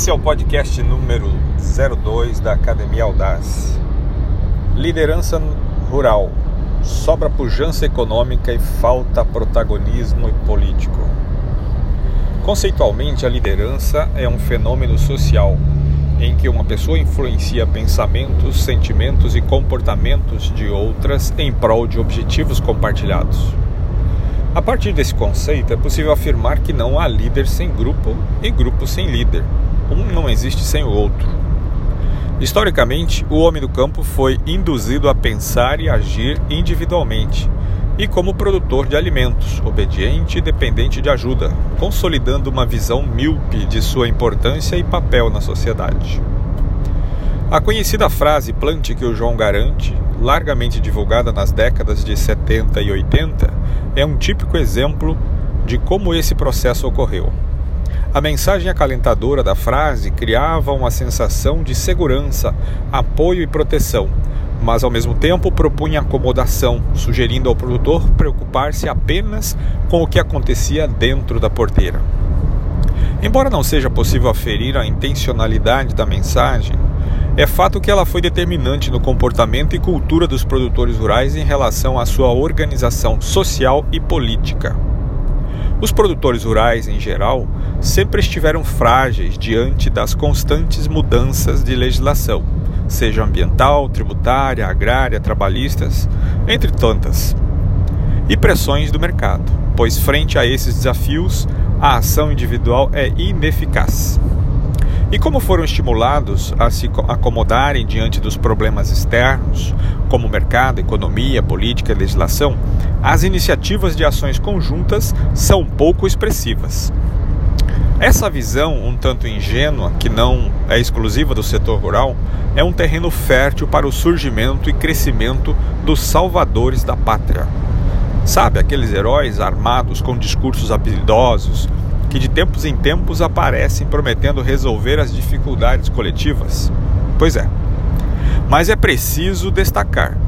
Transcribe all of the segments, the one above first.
Esse é o podcast número 02 da Academia Audaz. Liderança rural. Sobra pujança econômica e falta protagonismo político. Conceitualmente, a liderança é um fenômeno social em que uma pessoa influencia pensamentos, sentimentos e comportamentos de outras em prol de objetivos compartilhados. A partir desse conceito, é possível afirmar que não há líder sem grupo e grupo sem líder. Um não existe sem o outro. Historicamente, o homem do campo foi induzido a pensar e agir individualmente e como produtor de alimentos, obediente e dependente de ajuda, consolidando uma visão míope de sua importância e papel na sociedade. A conhecida frase plante que o João garante, largamente divulgada nas décadas de 70 e 80, é um típico exemplo de como esse processo ocorreu. A mensagem acalentadora da frase criava uma sensação de segurança, apoio e proteção, mas ao mesmo tempo propunha acomodação, sugerindo ao produtor preocupar-se apenas com o que acontecia dentro da porteira. Embora não seja possível aferir a intencionalidade da mensagem, é fato que ela foi determinante no comportamento e cultura dos produtores rurais em relação à sua organização social e política. Os produtores rurais, em geral, sempre estiveram frágeis diante das constantes mudanças de legislação seja ambiental, tributária, agrária, trabalhistas, entre tantas, e pressões do mercado, pois frente a esses desafios, a ação individual é ineficaz. E como foram estimulados a se acomodarem diante dos problemas externos, como mercado, economia, política e legislação, as iniciativas de ações conjuntas são pouco expressivas. Essa visão, um tanto ingênua, que não é exclusiva do setor rural, é um terreno fértil para o surgimento e crescimento dos salvadores da pátria. Sabe, aqueles heróis armados com discursos habilidosos que de tempos em tempos aparecem prometendo resolver as dificuldades coletivas? Pois é. Mas é preciso destacar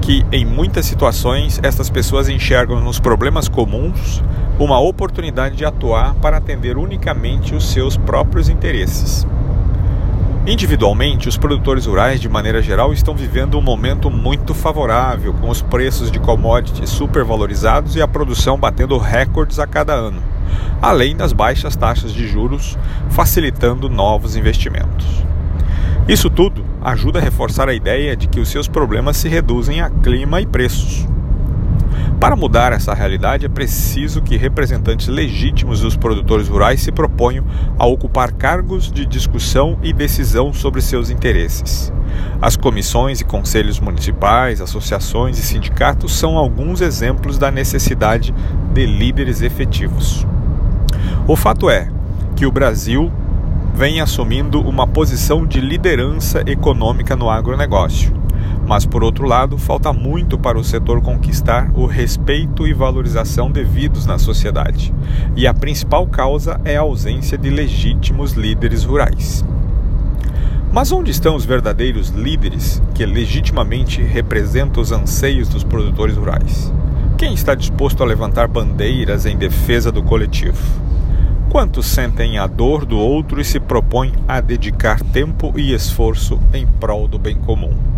que, em muitas situações, estas pessoas enxergam nos problemas comuns uma oportunidade de atuar para atender unicamente os seus próprios interesses. Individualmente, os produtores rurais, de maneira geral, estão vivendo um momento muito favorável, com os preços de commodities supervalorizados e a produção batendo recordes a cada ano, além das baixas taxas de juros, facilitando novos investimentos. Isso tudo ajuda a reforçar a ideia de que os seus problemas se reduzem a clima e preços. Para mudar essa realidade, é preciso que representantes legítimos dos produtores rurais se proponham a ocupar cargos de discussão e decisão sobre seus interesses. As comissões e conselhos municipais, associações e sindicatos são alguns exemplos da necessidade de líderes efetivos. O fato é que o Brasil vem assumindo uma posição de liderança econômica no agronegócio mas, por outro lado, falta muito para o setor conquistar o respeito e valorização devidos na sociedade. E a principal causa é a ausência de legítimos líderes rurais. Mas onde estão os verdadeiros líderes que legitimamente representam os anseios dos produtores rurais? Quem está disposto a levantar bandeiras em defesa do coletivo? Quantos sentem a dor do outro e se propõem a dedicar tempo e esforço em prol do bem comum?